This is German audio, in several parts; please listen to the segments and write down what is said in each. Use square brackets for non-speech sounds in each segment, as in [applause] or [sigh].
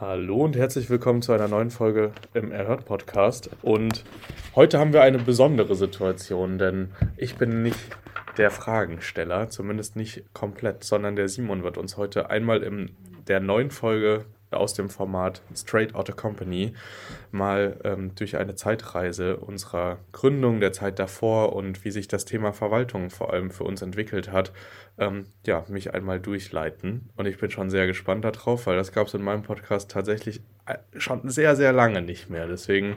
Hallo und herzlich willkommen zu einer neuen Folge im Erhört Podcast. Und heute haben wir eine besondere Situation, denn ich bin nicht der Fragensteller, zumindest nicht komplett, sondern der Simon wird uns heute einmal in der neuen Folge aus dem Format Straight Outta Company mal ähm, durch eine Zeitreise unserer Gründung, der Zeit davor und wie sich das Thema Verwaltung vor allem für uns entwickelt hat, ähm, ja, mich einmal durchleiten. Und ich bin schon sehr gespannt darauf, weil das gab es in meinem Podcast tatsächlich schon sehr, sehr lange nicht mehr. Deswegen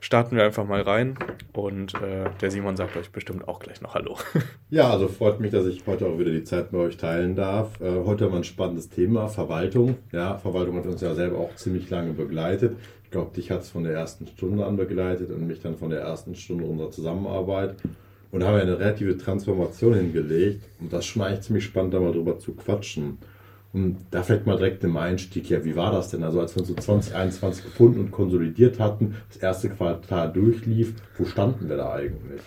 starten wir einfach mal rein und äh, der Simon sagt euch bestimmt auch gleich noch Hallo. [laughs] Ja, also freut mich, dass ich heute auch wieder die Zeit mit euch teilen darf. Äh, heute haben wir ein spannendes Thema, Verwaltung. Ja, Verwaltung hat uns ja selber auch ziemlich lange begleitet. Ich glaube, dich hat es von der ersten Stunde an begleitet und mich dann von der ersten Stunde unserer Zusammenarbeit und haben eine relative Transformation hingelegt. Und das ist schon eigentlich ziemlich spannend, da mal drüber zu quatschen. Da fällt mal direkt im Einstieg, ja, wie war das denn? Also als wir so 2021 gefunden und konsolidiert hatten, das erste Quartal durchlief, wo standen wir da eigentlich?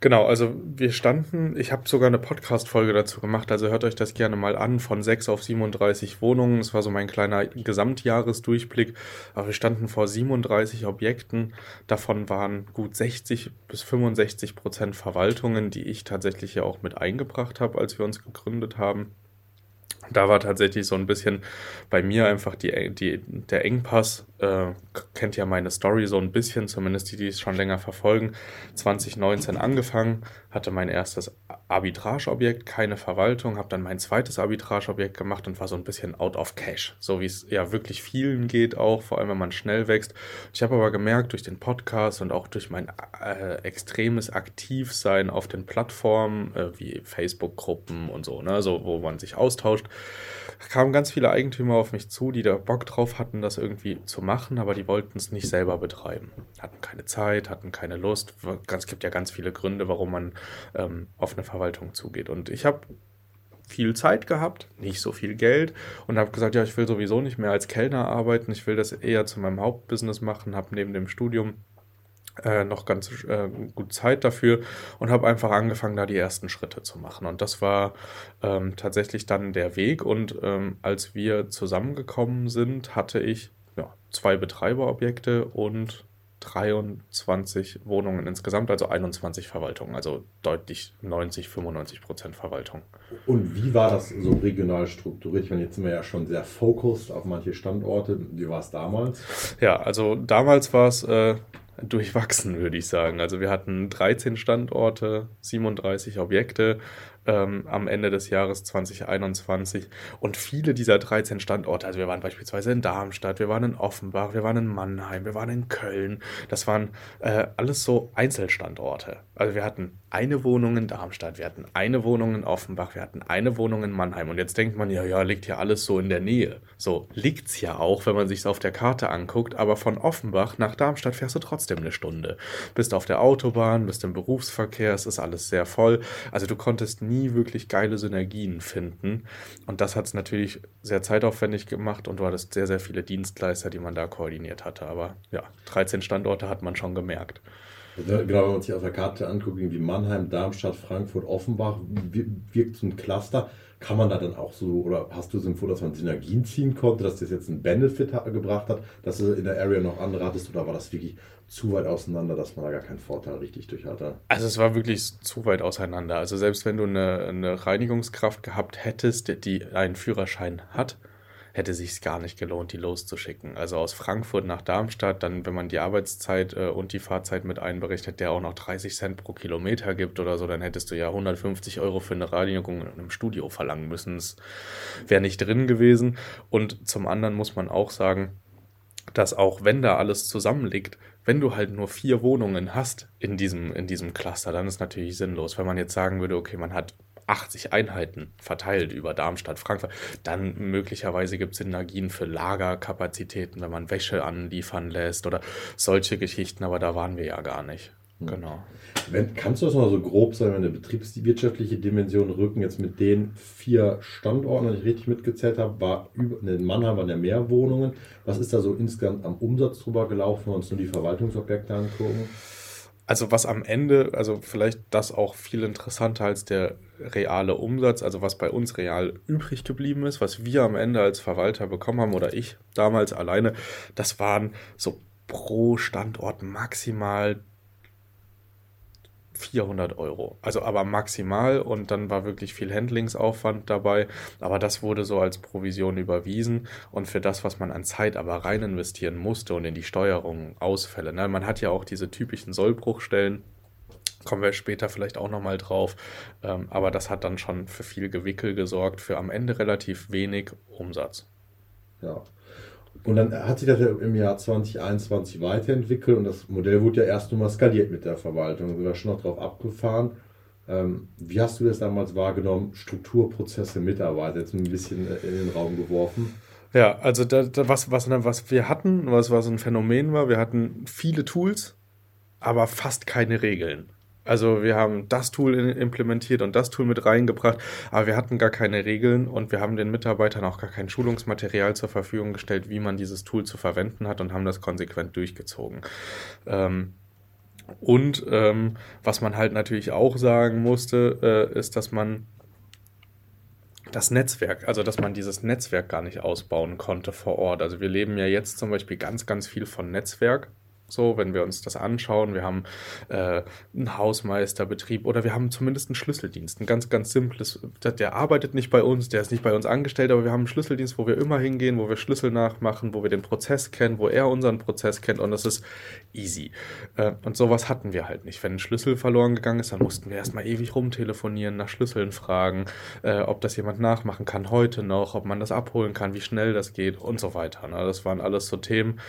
Genau, also wir standen, ich habe sogar eine Podcast-Folge dazu gemacht, also hört euch das gerne mal an, von 6 auf 37 Wohnungen. Das war so mein kleiner Gesamtjahresdurchblick. Aber wir standen vor 37 Objekten. Davon waren gut 60 bis 65 Prozent Verwaltungen, die ich tatsächlich ja auch mit eingebracht habe, als wir uns gegründet haben. Da war tatsächlich so ein bisschen bei mir einfach die, die, der Engpass. Äh, kennt ja meine Story so ein bisschen, zumindest die, die es schon länger verfolgen. 2019 angefangen, hatte mein erstes Arbitrageobjekt, keine Verwaltung, habe dann mein zweites Arbitrageobjekt gemacht und war so ein bisschen out of cash, so wie es ja wirklich vielen geht auch, vor allem wenn man schnell wächst. Ich habe aber gemerkt durch den Podcast und auch durch mein äh, extremes Aktivsein auf den Plattformen äh, wie Facebook-Gruppen und so, ne, so wo man sich austauscht, kamen ganz viele Eigentümer auf mich zu, die da Bock drauf hatten, das irgendwie zu machen, aber die wollten es nicht selber betreiben. Hatten keine Zeit, hatten keine Lust. Es gibt ja ganz viele Gründe, warum man ähm, auf eine Verwaltung zugeht. Und ich habe viel Zeit gehabt, nicht so viel Geld und habe gesagt, ja, ich will sowieso nicht mehr als Kellner arbeiten, ich will das eher zu meinem Hauptbusiness machen, habe neben dem Studium äh, noch ganz äh, gut Zeit dafür und habe einfach angefangen, da die ersten Schritte zu machen. Und das war ähm, tatsächlich dann der Weg. Und ähm, als wir zusammengekommen sind, hatte ich ja, zwei Betreiberobjekte und 23 Wohnungen insgesamt, also 21 Verwaltungen, also deutlich 90, 95 Prozent Verwaltung. Und wie war das so regional strukturiert? Ich meine, jetzt sind wir ja schon sehr fokussiert auf manche Standorte. Wie war es damals? Ja, also damals war es äh, durchwachsen, würde ich sagen. Also wir hatten 13 Standorte, 37 Objekte, ähm, am Ende des Jahres 2021. Und viele dieser 13 Standorte, also wir waren beispielsweise in Darmstadt, wir waren in Offenbach, wir waren in Mannheim, wir waren in Köln. Das waren äh, alles so Einzelstandorte. Also wir hatten eine Wohnung in Darmstadt, wir hatten eine Wohnung in Offenbach, wir hatten eine Wohnung in Mannheim. Und jetzt denkt man, ja, ja, liegt ja alles so in der Nähe. So liegt's ja auch, wenn man sich auf der Karte anguckt. Aber von Offenbach nach Darmstadt fährst du trotzdem eine Stunde. Bist auf der Autobahn, bist im Berufsverkehr, es ist alles sehr voll. Also du konntest nie wirklich geile Synergien finden. Und das hat es natürlich sehr zeitaufwendig gemacht und du hattest sehr, sehr viele Dienstleister, die man da koordiniert hatte. Aber ja, 13 Standorte hat man schon gemerkt. Genau, wenn man sich auf der Karte anguckt, wie Mannheim, Darmstadt, Frankfurt, Offenbach, wirkt so ein Cluster. Kann man da dann auch so, oder hast du so vor, dass man Synergien ziehen konnte, dass das jetzt einen Benefit gebracht hat, dass du in der Area noch andere hattest, oder war das wirklich zu weit auseinander, dass man da gar keinen Vorteil richtig durch hatte? Also es war wirklich zu weit auseinander. Also selbst wenn du eine, eine Reinigungskraft gehabt hättest, die einen Führerschein hat, hätte sich gar nicht gelohnt, die loszuschicken. Also aus Frankfurt nach Darmstadt, dann, wenn man die Arbeitszeit äh, und die Fahrzeit mit einberechnet, der auch noch 30 Cent pro Kilometer gibt oder so, dann hättest du ja 150 Euro für eine Reinigung in einem Studio verlangen müssen. Das wäre nicht drin gewesen. Und zum anderen muss man auch sagen, dass auch wenn da alles zusammenliegt, wenn du halt nur vier Wohnungen hast in diesem, in diesem Cluster, dann ist natürlich sinnlos. Wenn man jetzt sagen würde, okay, man hat 80 Einheiten verteilt über Darmstadt, Frankfurt, dann möglicherweise gibt es Synergien für Lagerkapazitäten, wenn man Wäsche anliefern lässt oder solche Geschichten, aber da waren wir ja gar nicht. Hm. Genau. Wenn, kannst du das mal so grob sagen, wenn eine betriebswirtschaftliche Dimension rücken, jetzt mit den vier Standorten, die ich richtig mitgezählt habe, war über, in Mannheim waren ja mehr Wohnungen. Was ist da so insgesamt am Umsatz drüber gelaufen, wenn wir uns nur die Verwaltungsobjekte angucken? Also was am Ende, also vielleicht das auch viel interessanter als der reale Umsatz, also was bei uns real übrig geblieben ist, was wir am Ende als Verwalter bekommen haben oder ich damals alleine, das waren so pro Standort maximal 400 Euro. Also aber maximal und dann war wirklich viel Handlingsaufwand dabei. Aber das wurde so als Provision überwiesen und für das, was man an Zeit aber rein investieren musste und in die Steuerung Ausfälle. Ne? Man hat ja auch diese typischen Sollbruchstellen. Kommen wir später vielleicht auch nochmal drauf. Ähm, aber das hat dann schon für viel Gewickel gesorgt, für am Ende relativ wenig Umsatz. Ja, und dann hat sich das ja im Jahr 2021 weiterentwickelt und das Modell wurde ja erst nochmal skaliert mit der Verwaltung. Wir sind schon noch drauf abgefahren. Ähm, wie hast du das damals wahrgenommen? Strukturprozesse, Mitarbeiter, jetzt ein bisschen in den Raum geworfen. Ja, also da, da, was, was, was wir hatten, was, was ein Phänomen war, wir hatten viele Tools, aber fast keine Regeln. Also wir haben das Tool implementiert und das Tool mit reingebracht, aber wir hatten gar keine Regeln und wir haben den Mitarbeitern auch gar kein Schulungsmaterial zur Verfügung gestellt, wie man dieses Tool zu verwenden hat und haben das konsequent durchgezogen. Ähm, und ähm, was man halt natürlich auch sagen musste, äh, ist, dass man das Netzwerk, also dass man dieses Netzwerk gar nicht ausbauen konnte vor Ort. Also wir leben ja jetzt zum Beispiel ganz, ganz viel von Netzwerk. So, wenn wir uns das anschauen, wir haben äh, einen Hausmeisterbetrieb oder wir haben zumindest einen Schlüsseldienst, ein ganz, ganz simples, der arbeitet nicht bei uns, der ist nicht bei uns angestellt, aber wir haben einen Schlüsseldienst, wo wir immer hingehen, wo wir Schlüssel nachmachen, wo wir den Prozess kennen, wo er unseren Prozess kennt und das ist easy. Äh, und sowas hatten wir halt nicht. Wenn ein Schlüssel verloren gegangen ist, dann mussten wir erstmal ewig rumtelefonieren, nach Schlüsseln fragen, äh, ob das jemand nachmachen kann heute noch, ob man das abholen kann, wie schnell das geht und so weiter. Ne? Das waren alles so Themen,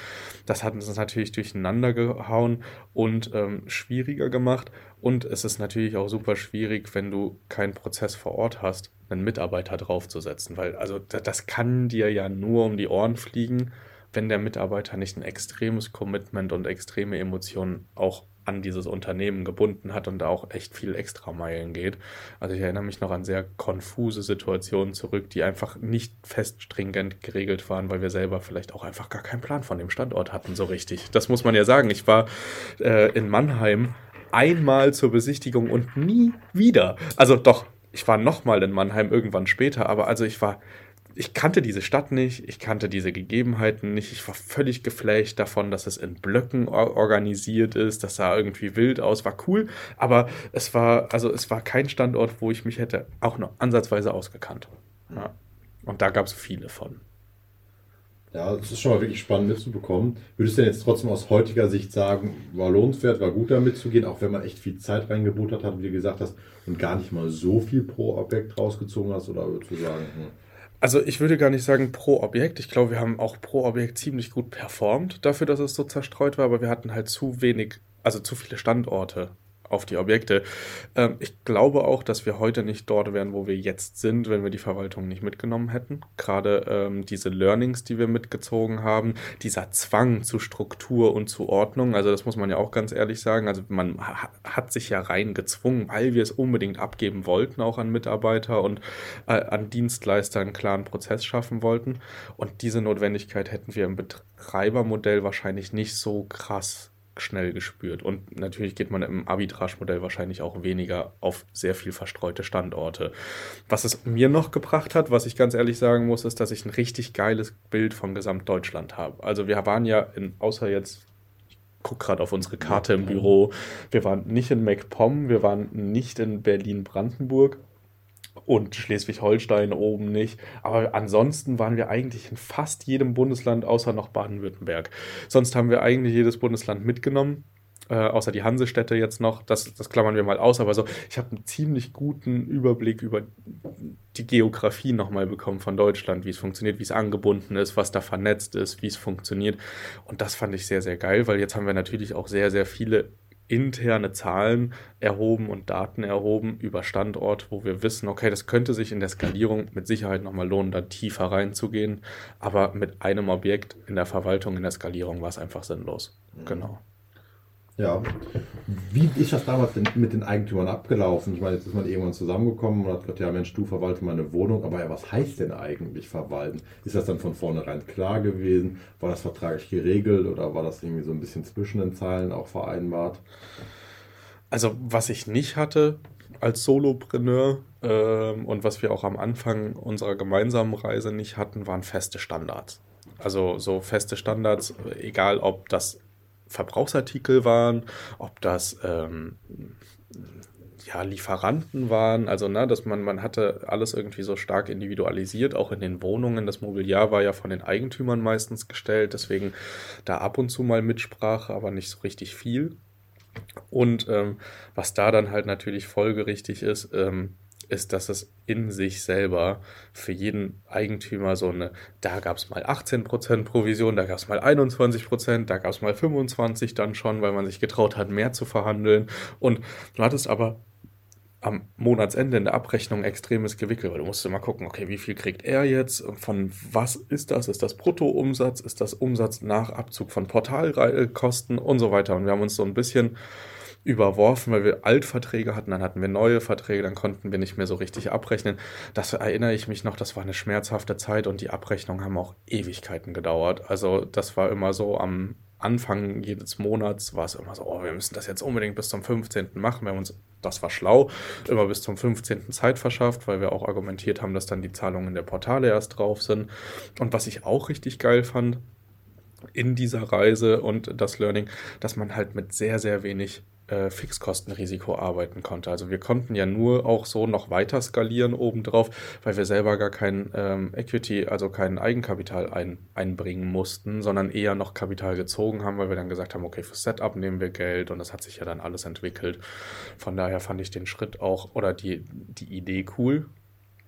das hat uns natürlich durcheinander durcheinander gehauen und ähm, schwieriger gemacht. Und es ist natürlich auch super schwierig, wenn du keinen Prozess vor Ort hast, einen Mitarbeiter draufzusetzen. Weil, also das kann dir ja nur um die Ohren fliegen, wenn der Mitarbeiter nicht ein extremes Commitment und extreme Emotionen auch an dieses Unternehmen gebunden hat und da auch echt viel extra Meilen geht. Also ich erinnere mich noch an sehr konfuse Situationen zurück, die einfach nicht fest stringent geregelt waren, weil wir selber vielleicht auch einfach gar keinen Plan von dem Standort hatten, so richtig. Das muss man ja sagen. Ich war äh, in Mannheim einmal zur Besichtigung und nie wieder. Also doch, ich war nochmal in Mannheim irgendwann später, aber also ich war ich kannte diese Stadt nicht, ich kannte diese Gegebenheiten nicht. Ich war völlig geflasht davon, dass es in Blöcken organisiert ist, dass sah irgendwie wild aus, war cool, aber es war, also es war kein Standort, wo ich mich hätte auch noch ansatzweise ausgekannt. Ja. Und da gab es viele von. Ja, das ist schon mal wirklich spannend mitzubekommen. Würdest du denn jetzt trotzdem aus heutiger Sicht sagen, war lohnenswert, war gut damit zu gehen, auch wenn man echt viel Zeit reingebuttert hat, wie du gesagt hast, und gar nicht mal so viel pro Objekt rausgezogen hast? Oder würdest du sagen, hm, also ich würde gar nicht sagen pro Objekt. Ich glaube, wir haben auch pro Objekt ziemlich gut performt dafür, dass es so zerstreut war, aber wir hatten halt zu wenig, also zu viele Standorte auf die Objekte. Ähm, ich glaube auch, dass wir heute nicht dort wären, wo wir jetzt sind, wenn wir die Verwaltung nicht mitgenommen hätten. Gerade ähm, diese Learnings, die wir mitgezogen haben, dieser Zwang zu Struktur und zu Ordnung, also das muss man ja auch ganz ehrlich sagen, also man ha hat sich ja rein gezwungen, weil wir es unbedingt abgeben wollten, auch an Mitarbeiter und äh, an Dienstleister einen klaren Prozess schaffen wollten. Und diese Notwendigkeit hätten wir im Betreibermodell wahrscheinlich nicht so krass schnell gespürt. Und natürlich geht man im Arbitrage-Modell wahrscheinlich auch weniger auf sehr viel verstreute Standorte. Was es mir noch gebracht hat, was ich ganz ehrlich sagen muss, ist, dass ich ein richtig geiles Bild von Gesamtdeutschland habe. Also wir waren ja in, außer jetzt gucke gerade auf unsere Karte im Büro. Wir waren nicht in MacPom, wir waren nicht in Berlin-Brandenburg und Schleswig-Holstein oben nicht. Aber ansonsten waren wir eigentlich in fast jedem Bundesland außer noch Baden-Württemberg. Sonst haben wir eigentlich jedes Bundesland mitgenommen äh, außer die Hansestädte jetzt noch, das, das klammern wir mal aus, aber so, ich habe einen ziemlich guten Überblick über die Geografie nochmal bekommen von Deutschland, wie es funktioniert, wie es angebunden ist, was da vernetzt ist, wie es funktioniert. Und das fand ich sehr, sehr geil, weil jetzt haben wir natürlich auch sehr, sehr viele interne Zahlen erhoben und Daten erhoben über Standort, wo wir wissen, okay, das könnte sich in der Skalierung mit Sicherheit nochmal lohnen, da tiefer reinzugehen. Aber mit einem Objekt in der Verwaltung, in der Skalierung war es einfach sinnlos. Mhm. Genau. Ja. Wie ist das damals denn mit den Eigentümern abgelaufen? Ich meine, jetzt ist man irgendwann zusammengekommen und hat gesagt, ja Mensch, du verwalte meine Wohnung, aber ja, was heißt denn eigentlich verwalten? Ist das dann von vornherein klar gewesen? War das vertraglich geregelt oder war das irgendwie so ein bisschen zwischen den Zeilen auch vereinbart? Also, was ich nicht hatte als Solopreneur ähm, und was wir auch am Anfang unserer gemeinsamen Reise nicht hatten, waren feste Standards. Also so feste Standards, egal ob das Verbrauchsartikel waren, ob das ähm, ja, Lieferanten waren, also ne, dass man, man hatte alles irgendwie so stark individualisiert, auch in den Wohnungen. Das Mobiliar war ja von den Eigentümern meistens gestellt, deswegen da ab und zu mal Mitsprache, aber nicht so richtig viel. Und ähm, was da dann halt natürlich folgerichtig ist, ähm, ist, dass es in sich selber für jeden Eigentümer so eine, da gab es mal 18% Provision, da gab es mal 21%, da gab es mal 25% dann schon, weil man sich getraut hat, mehr zu verhandeln. Und du hattest aber am Monatsende in der Abrechnung extremes Gewickel, weil du musst immer gucken, okay, wie viel kriegt er jetzt? Von was ist das? Ist das Bruttoumsatz? Ist das Umsatz nach Abzug von Portalkosten und so weiter? Und wir haben uns so ein bisschen überworfen, weil wir Altverträge hatten, dann hatten wir neue Verträge, dann konnten wir nicht mehr so richtig abrechnen. Das erinnere ich mich noch, das war eine schmerzhafte Zeit und die Abrechnungen haben auch Ewigkeiten gedauert. Also das war immer so am Anfang jedes Monats war es immer so, oh, wir müssen das jetzt unbedingt bis zum 15. machen. Wir haben uns, das war schlau, immer bis zum 15. Zeit verschafft, weil wir auch argumentiert haben, dass dann die Zahlungen der Portale erst drauf sind. Und was ich auch richtig geil fand in dieser Reise und das Learning, dass man halt mit sehr, sehr wenig äh, Fixkostenrisiko arbeiten konnte. Also wir konnten ja nur auch so noch weiter skalieren obendrauf, weil wir selber gar kein ähm, Equity, also kein Eigenkapital ein, einbringen mussten, sondern eher noch Kapital gezogen haben, weil wir dann gesagt haben, okay, für Setup nehmen wir Geld und das hat sich ja dann alles entwickelt. Von daher fand ich den Schritt auch oder die, die Idee cool.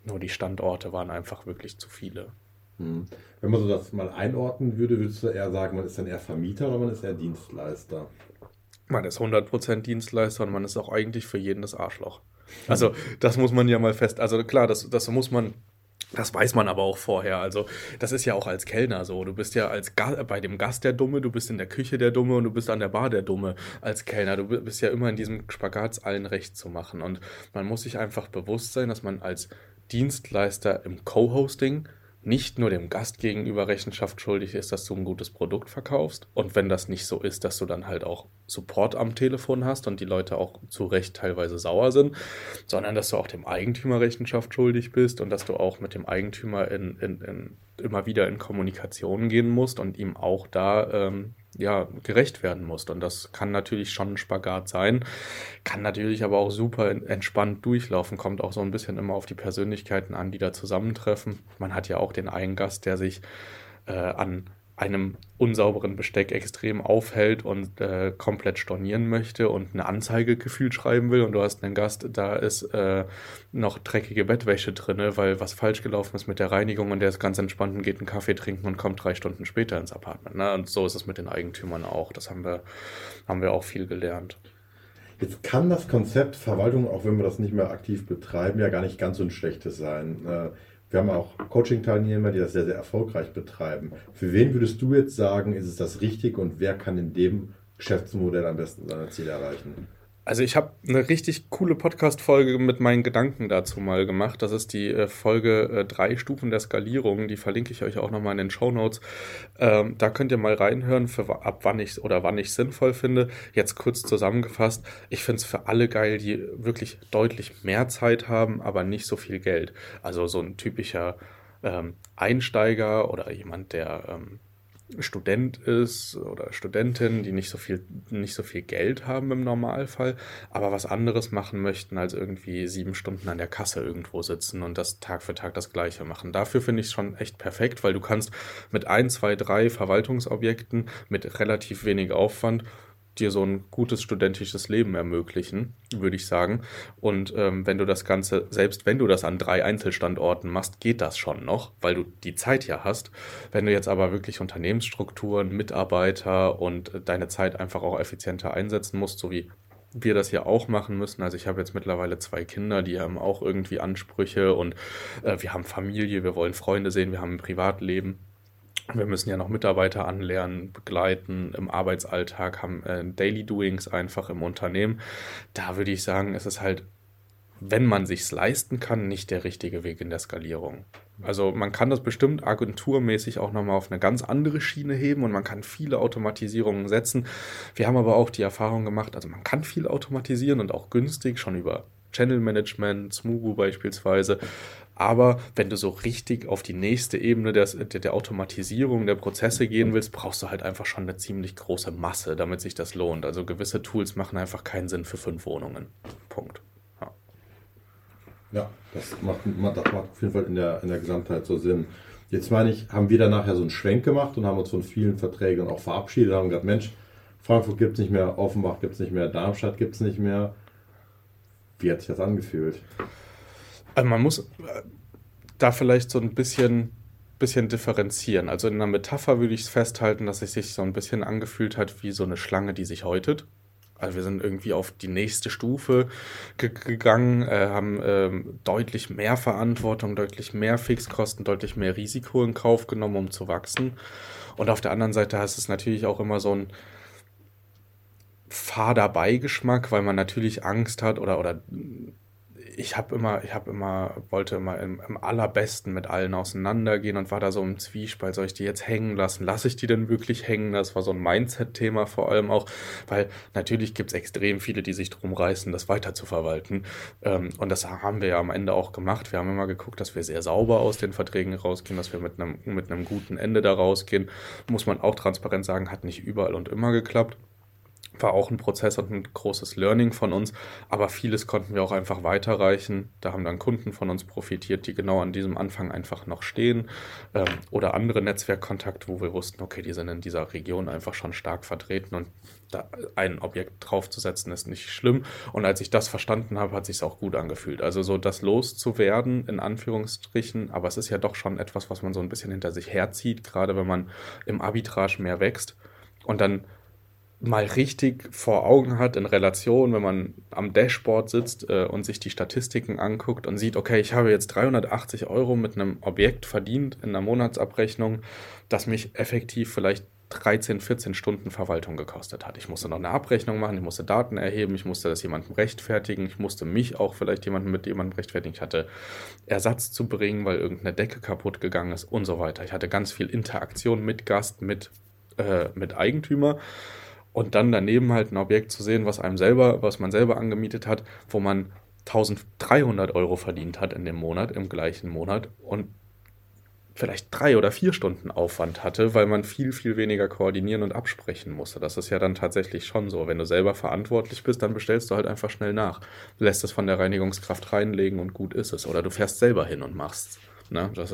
Nur die Standorte waren einfach wirklich zu viele. Hm. Wenn man so das mal einordnen würde, würdest du eher sagen, man ist dann eher Vermieter oder man ist eher Dienstleister? Man ist 100% Dienstleister und man ist auch eigentlich für jeden das Arschloch. Also, das muss man ja mal fest. Also, klar, das, das muss man. Das weiß man aber auch vorher. Also, das ist ja auch als Kellner so. Du bist ja als Ga bei dem Gast der Dumme, du bist in der Küche der Dumme und du bist an der Bar der Dumme als Kellner. Du bist ja immer in diesem Spagat allen recht zu machen. Und man muss sich einfach bewusst sein, dass man als Dienstleister im Co-Hosting nicht nur dem Gast gegenüber Rechenschaft schuldig ist, dass du ein gutes Produkt verkaufst. Und wenn das nicht so ist, dass du dann halt auch Support am Telefon hast und die Leute auch zu Recht teilweise sauer sind, sondern dass du auch dem Eigentümer Rechenschaft schuldig bist und dass du auch mit dem Eigentümer in, in, in immer wieder in Kommunikation gehen musst und ihm auch da ähm, ja, gerecht werden musst. Und das kann natürlich schon ein Spagat sein, kann natürlich aber auch super entspannt durchlaufen, kommt auch so ein bisschen immer auf die Persönlichkeiten an, die da zusammentreffen. Man hat ja auch den einen Gast, der sich äh, an einem unsauberen Besteck extrem aufhält und äh, komplett stornieren möchte und eine Anzeige gefühlt schreiben will und du hast einen Gast, da ist äh, noch dreckige Bettwäsche drin, weil was falsch gelaufen ist mit der Reinigung und der ist ganz entspannt und geht einen Kaffee trinken und kommt drei Stunden später ins Apartment. Ne? Und so ist es mit den Eigentümern auch. Das haben wir, haben wir auch viel gelernt. Jetzt kann das Konzept Verwaltung, auch wenn wir das nicht mehr aktiv betreiben, ja gar nicht ganz so ein schlechtes sein. Äh, wir haben auch Coaching-Teilnehmer, die das sehr, sehr erfolgreich betreiben. Für wen würdest du jetzt sagen, ist es das richtig und wer kann in dem Geschäftsmodell am besten seine Ziele erreichen? Also ich habe eine richtig coole Podcast-Folge mit meinen Gedanken dazu mal gemacht. Das ist die äh, Folge äh, drei Stufen der Skalierung. Die verlinke ich euch auch nochmal in den Show Notes. Ähm, da könnt ihr mal reinhören, für, ab wann ich oder wann ich sinnvoll finde. Jetzt kurz zusammengefasst. Ich finde es für alle geil, die wirklich deutlich mehr Zeit haben, aber nicht so viel Geld. Also so ein typischer ähm, Einsteiger oder jemand, der ähm, Student ist oder Studentin, die nicht so viel, nicht so viel Geld haben im Normalfall, aber was anderes machen möchten, als irgendwie sieben Stunden an der Kasse irgendwo sitzen und das Tag für Tag das Gleiche machen. Dafür finde ich es schon echt perfekt, weil du kannst mit ein, zwei, drei Verwaltungsobjekten mit relativ wenig Aufwand dir so ein gutes studentisches Leben ermöglichen, würde ich sagen. Und ähm, wenn du das Ganze, selbst wenn du das an drei Einzelstandorten machst, geht das schon noch, weil du die Zeit ja hast. Wenn du jetzt aber wirklich Unternehmensstrukturen, Mitarbeiter und deine Zeit einfach auch effizienter einsetzen musst, so wie wir das ja auch machen müssen. Also ich habe jetzt mittlerweile zwei Kinder, die haben auch irgendwie Ansprüche und äh, wir haben Familie, wir wollen Freunde sehen, wir haben ein Privatleben wir müssen ja noch Mitarbeiter anlernen, begleiten im Arbeitsalltag, haben äh, Daily Doings einfach im Unternehmen. Da würde ich sagen, es ist halt, wenn man sich's leisten kann, nicht der richtige Weg in der Skalierung. Also man kann das bestimmt agenturmäßig auch nochmal auf eine ganz andere Schiene heben und man kann viele Automatisierungen setzen. Wir haben aber auch die Erfahrung gemacht, also man kann viel automatisieren und auch günstig, schon über Channel Management, Smugu beispielsweise. Aber wenn du so richtig auf die nächste Ebene der, der, Automatisierung der Prozesse gehen willst, brauchst du halt einfach schon eine ziemlich große Masse, damit sich das lohnt. Also gewisse Tools machen einfach keinen Sinn für fünf Wohnungen. Punkt. Ja, ja das, macht, das macht auf jeden Fall in der, in der Gesamtheit so Sinn. Jetzt meine ich, haben wir dann nachher so einen Schwenk gemacht und haben uns von vielen Verträgen auch verabschiedet, haben gesagt, Mensch, Frankfurt gibt es nicht mehr, Offenbach gibt es nicht mehr, Darmstadt gibt es nicht mehr. Wie hat sich das angefühlt? Also man muss äh, da vielleicht so ein bisschen, bisschen differenzieren. Also in einer Metapher würde ich es festhalten, dass es sich so ein bisschen angefühlt hat wie so eine Schlange, die sich häutet. Also wir sind irgendwie auf die nächste Stufe ge gegangen, äh, haben ähm, deutlich mehr Verantwortung, deutlich mehr Fixkosten, deutlich mehr Risiko in Kauf genommen, um zu wachsen. Und auf der anderen Seite hast es natürlich auch immer so ein fader Beigeschmack, weil man natürlich Angst hat oder, oder ich habe immer, ich habe immer, wollte immer im, im, allerbesten mit allen auseinandergehen und war da so im Zwiespalt, soll ich die jetzt hängen lassen? Lasse ich die denn wirklich hängen? Das war so ein Mindset-Thema vor allem auch, weil natürlich gibt es extrem viele, die sich drum reißen, das weiter zu verwalten. Ähm, und das haben wir ja am Ende auch gemacht. Wir haben immer geguckt, dass wir sehr sauber aus den Verträgen rausgehen, dass wir mit einem, mit einem guten Ende da rausgehen. Muss man auch transparent sagen, hat nicht überall und immer geklappt war auch ein Prozess und ein großes Learning von uns, aber vieles konnten wir auch einfach weiterreichen. Da haben dann Kunden von uns profitiert, die genau an diesem Anfang einfach noch stehen ähm, oder andere Netzwerkkontakte, wo wir wussten, okay, die sind in dieser Region einfach schon stark vertreten und da ein Objekt draufzusetzen ist nicht schlimm. Und als ich das verstanden habe, hat sich auch gut angefühlt. Also so das loszuwerden, in Anführungsstrichen, aber es ist ja doch schon etwas, was man so ein bisschen hinter sich herzieht, gerade wenn man im Arbitrage mehr wächst und dann mal richtig vor Augen hat in Relation, wenn man am Dashboard sitzt äh, und sich die Statistiken anguckt und sieht, okay, ich habe jetzt 380 Euro mit einem Objekt verdient in einer Monatsabrechnung, das mich effektiv vielleicht 13, 14 Stunden Verwaltung gekostet hat. Ich musste noch eine Abrechnung machen, ich musste Daten erheben, ich musste das jemandem rechtfertigen, ich musste mich auch vielleicht jemandem mit jemandem rechtfertigen. Ich hatte Ersatz zu bringen, weil irgendeine Decke kaputt gegangen ist und so weiter. Ich hatte ganz viel Interaktion mit Gast, mit, äh, mit Eigentümer und dann daneben halt ein Objekt zu sehen, was einem selber, was man selber angemietet hat, wo man 1300 Euro verdient hat in dem Monat, im gleichen Monat und vielleicht drei oder vier Stunden Aufwand hatte, weil man viel, viel weniger koordinieren und absprechen musste. Das ist ja dann tatsächlich schon so. Wenn du selber verantwortlich bist, dann bestellst du halt einfach schnell nach. Lässt es von der Reinigungskraft reinlegen und gut ist es. Oder du fährst selber hin und machst. Ne? Ja.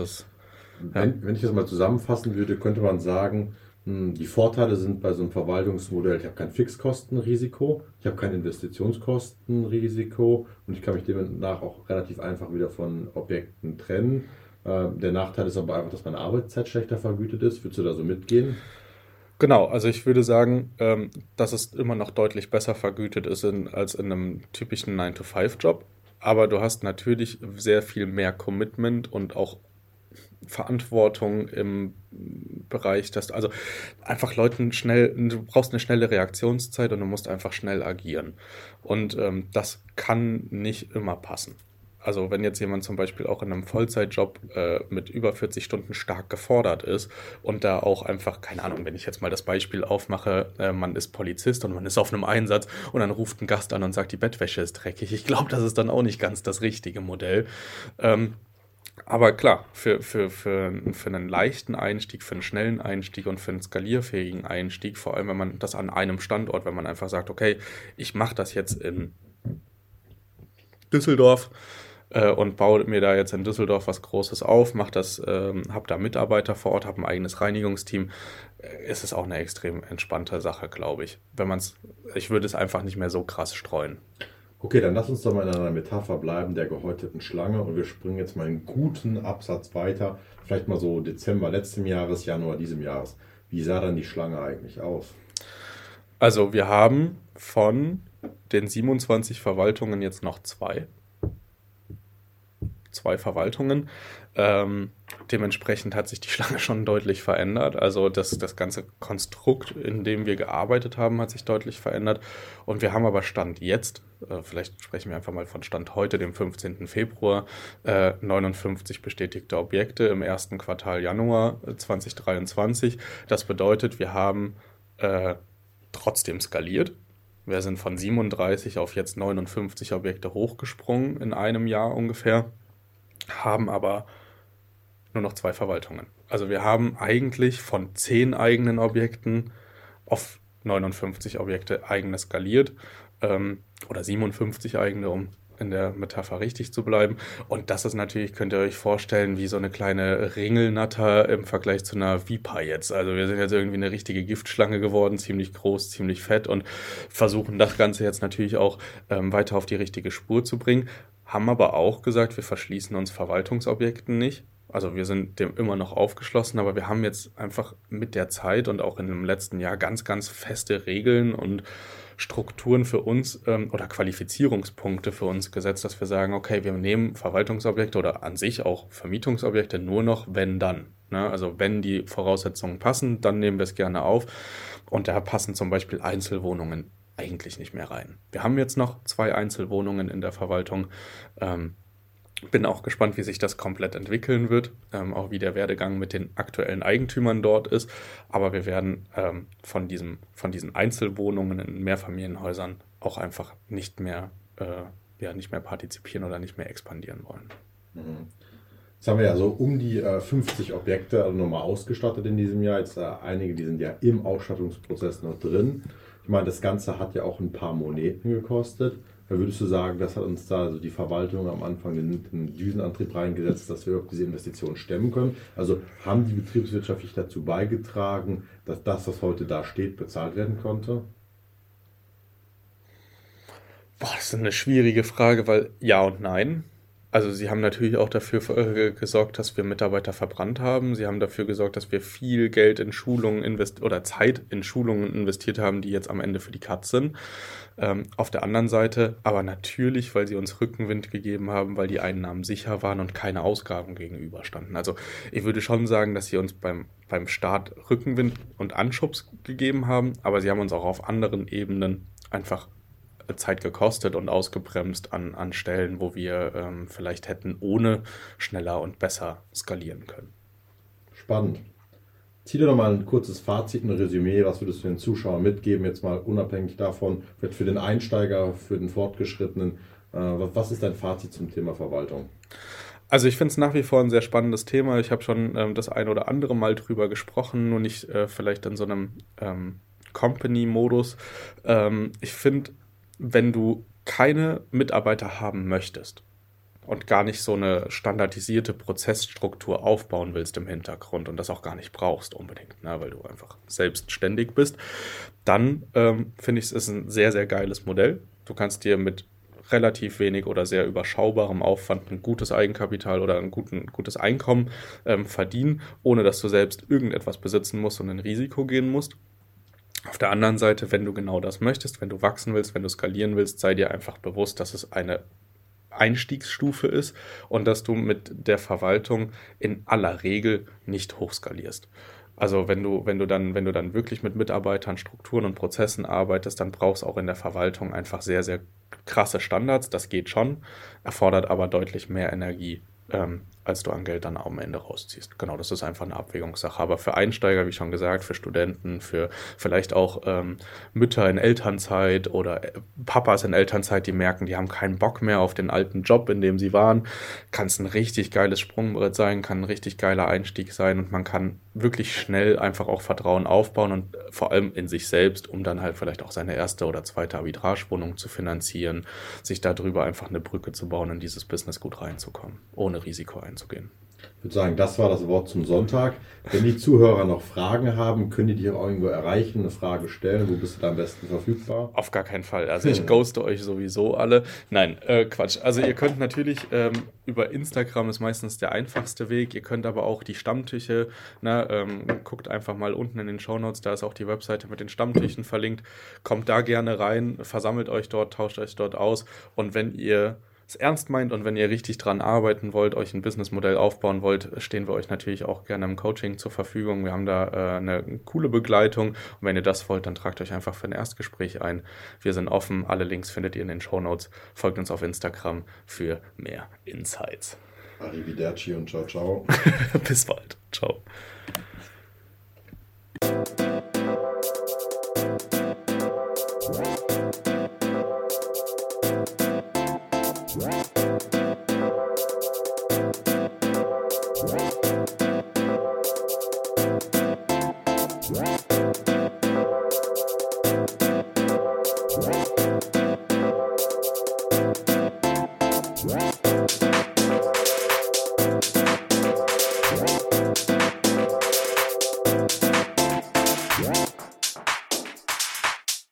Wenn, wenn ich das mal zusammenfassen würde, könnte man sagen, die Vorteile sind bei so einem Verwaltungsmodell, ich habe kein Fixkostenrisiko, ich habe kein Investitionskostenrisiko und ich kann mich demnach auch relativ einfach wieder von Objekten trennen. Ähm, der Nachteil ist aber einfach, dass meine Arbeitszeit schlechter vergütet ist. Würdest du da so mitgehen? Genau, also ich würde sagen, ähm, dass es immer noch deutlich besser vergütet ist als in einem typischen 9-to-5-Job. Aber du hast natürlich sehr viel mehr Commitment und auch Verantwortung im Bereich, dass also einfach Leuten schnell, du brauchst eine schnelle Reaktionszeit und du musst einfach schnell agieren. Und ähm, das kann nicht immer passen. Also wenn jetzt jemand zum Beispiel auch in einem Vollzeitjob äh, mit über 40 Stunden stark gefordert ist und da auch einfach, keine Ahnung, wenn ich jetzt mal das Beispiel aufmache, äh, man ist Polizist und man ist auf einem Einsatz und dann ruft ein Gast an und sagt, die Bettwäsche ist dreckig. Ich glaube, das ist dann auch nicht ganz das richtige Modell. Ähm, aber klar, für, für, für, für einen leichten Einstieg, für einen schnellen Einstieg und für einen skalierfähigen Einstieg, vor allem wenn man das an einem Standort, wenn man einfach sagt, okay, ich mache das jetzt in Düsseldorf, äh, und baue mir da jetzt in Düsseldorf was Großes auf, mach das, ähm, habe da Mitarbeiter vor Ort, habe ein eigenes Reinigungsteam, äh, ist es auch eine extrem entspannte Sache, glaube ich. Wenn man es, ich würde es einfach nicht mehr so krass streuen. Okay, dann lass uns doch mal in einer Metapher bleiben der gehäuteten Schlange und wir springen jetzt mal einen guten Absatz weiter, vielleicht mal so Dezember letzten Jahres, Januar diesem Jahres. Wie sah dann die Schlange eigentlich aus? Also wir haben von den 27 Verwaltungen jetzt noch zwei zwei Verwaltungen. Ähm, dementsprechend hat sich die Schlange schon deutlich verändert. Also das, das ganze Konstrukt, in dem wir gearbeitet haben, hat sich deutlich verändert. Und wir haben aber Stand jetzt, äh, vielleicht sprechen wir einfach mal von Stand heute, dem 15. Februar, äh, 59 bestätigte Objekte im ersten Quartal Januar 2023. Das bedeutet, wir haben äh, trotzdem skaliert. Wir sind von 37 auf jetzt 59 Objekte hochgesprungen in einem Jahr ungefähr haben aber nur noch zwei Verwaltungen. Also wir haben eigentlich von zehn eigenen Objekten auf 59 Objekte eigene skaliert ähm, oder 57 eigene, um in der Metapher richtig zu bleiben. Und das ist natürlich, könnt ihr euch vorstellen, wie so eine kleine Ringelnatter im Vergleich zu einer Viper jetzt. Also wir sind jetzt irgendwie eine richtige Giftschlange geworden, ziemlich groß, ziemlich fett und versuchen das Ganze jetzt natürlich auch ähm, weiter auf die richtige Spur zu bringen haben aber auch gesagt, wir verschließen uns Verwaltungsobjekten nicht. Also wir sind dem immer noch aufgeschlossen, aber wir haben jetzt einfach mit der Zeit und auch in dem letzten Jahr ganz, ganz feste Regeln und Strukturen für uns ähm, oder Qualifizierungspunkte für uns gesetzt, dass wir sagen, okay, wir nehmen Verwaltungsobjekte oder an sich auch Vermietungsobjekte nur noch, wenn dann. Ne? Also wenn die Voraussetzungen passen, dann nehmen wir es gerne auf. Und da passen zum Beispiel Einzelwohnungen eigentlich nicht mehr rein. Wir haben jetzt noch zwei Einzelwohnungen in der Verwaltung. Ähm, bin auch gespannt, wie sich das komplett entwickeln wird, ähm, auch wie der Werdegang mit den aktuellen Eigentümern dort ist. Aber wir werden ähm, von, diesem, von diesen Einzelwohnungen in Mehrfamilienhäusern auch einfach nicht mehr, äh, ja, nicht mehr partizipieren oder nicht mehr expandieren wollen. Mhm. Jetzt haben wir ja so um die äh, 50 Objekte also nochmal ausgestattet in diesem Jahr. Jetzt äh, einige, die sind ja im Ausstattungsprozess noch drin. Ich meine, das Ganze hat ja auch ein paar Moneten gekostet. Würdest du sagen, das hat uns da also die Verwaltung am Anfang den, den Düsenantrieb reingesetzt, dass wir überhaupt diese Investition stemmen können? Also haben die betriebswirtschaftlich dazu beigetragen, dass das, was heute da steht, bezahlt werden konnte? Boah, das ist eine schwierige Frage, weil ja und nein. Also sie haben natürlich auch dafür äh, gesorgt, dass wir Mitarbeiter verbrannt haben. Sie haben dafür gesorgt, dass wir viel Geld in Schulungen investiert oder Zeit in Schulungen investiert haben, die jetzt am Ende für die Katz sind. Ähm, auf der anderen Seite aber natürlich, weil sie uns Rückenwind gegeben haben, weil die Einnahmen sicher waren und keine Ausgaben gegenüberstanden. Also ich würde schon sagen, dass sie uns beim, beim Start Rückenwind und Anschubs gegeben haben, aber sie haben uns auch auf anderen Ebenen einfach Zeit gekostet und ausgebremst an, an Stellen, wo wir ähm, vielleicht hätten ohne schneller und besser skalieren können. Spannend. Zieh dir noch mal ein kurzes Fazit, ein Resümee. Was würdest du den Zuschauern mitgeben, jetzt mal unabhängig davon, vielleicht für den Einsteiger, für den Fortgeschrittenen? Äh, was ist dein Fazit zum Thema Verwaltung? Also ich finde es nach wie vor ein sehr spannendes Thema. Ich habe schon ähm, das ein oder andere Mal drüber gesprochen, nur nicht äh, vielleicht in so einem ähm, Company-Modus. Ähm, ich finde wenn du keine Mitarbeiter haben möchtest und gar nicht so eine standardisierte Prozessstruktur aufbauen willst im Hintergrund und das auch gar nicht brauchst unbedingt, ne, weil du einfach selbstständig bist, dann ähm, finde ich es ist ein sehr, sehr geiles Modell. Du kannst dir mit relativ wenig oder sehr überschaubarem Aufwand ein gutes Eigenkapital oder ein guten, gutes Einkommen ähm, verdienen, ohne dass du selbst irgendetwas besitzen musst und ein Risiko gehen musst. Auf der anderen Seite, wenn du genau das möchtest, wenn du wachsen willst, wenn du skalieren willst, sei dir einfach bewusst, dass es eine Einstiegsstufe ist und dass du mit der Verwaltung in aller Regel nicht hochskalierst. Also wenn du, wenn du dann, wenn du dann wirklich mit Mitarbeitern, Strukturen und Prozessen arbeitest, dann brauchst du auch in der Verwaltung einfach sehr, sehr krasse Standards. Das geht schon, erfordert aber deutlich mehr Energie ähm, als du an Geld dann am Ende rausziehst. Genau, das ist einfach eine Abwägungssache. Aber für Einsteiger, wie schon gesagt, für Studenten, für vielleicht auch ähm, Mütter in Elternzeit oder äh, Papas in Elternzeit, die merken, die haben keinen Bock mehr auf den alten Job, in dem sie waren, kann es ein richtig geiles Sprungbrett sein, kann ein richtig geiler Einstieg sein und man kann wirklich schnell einfach auch Vertrauen aufbauen und vor allem in sich selbst, um dann halt vielleicht auch seine erste oder zweite Arbitragewohnung zu finanzieren, sich darüber einfach eine Brücke zu bauen, in dieses Business gut reinzukommen, ohne Risiko einzugehen einzugehen. Ich würde sagen, das war das Wort zum Sonntag. Wenn die Zuhörer noch Fragen haben, können die dich auch irgendwo erreichen, eine Frage stellen. Wo bist du da am besten verfügbar? Auf gar keinen Fall. Also [laughs] ich ghoste euch sowieso alle. Nein, äh, Quatsch. Also ihr könnt natürlich ähm, über Instagram ist meistens der einfachste Weg. Ihr könnt aber auch die Stammtische, ne, ähm, guckt einfach mal unten in den Show Notes, da ist auch die Webseite mit den Stammtischen verlinkt. Kommt da gerne rein, versammelt euch dort, tauscht euch dort aus. Und wenn ihr es ernst meint und wenn ihr richtig dran arbeiten wollt, euch ein Businessmodell aufbauen wollt, stehen wir euch natürlich auch gerne im Coaching zur Verfügung. Wir haben da äh, eine coole Begleitung und wenn ihr das wollt, dann tragt euch einfach für ein Erstgespräch ein. Wir sind offen, alle Links findet ihr in den Show Notes. Folgt uns auf Instagram für mehr Insights. Arrivederci und ciao, ciao. [laughs] Bis bald. Ciao.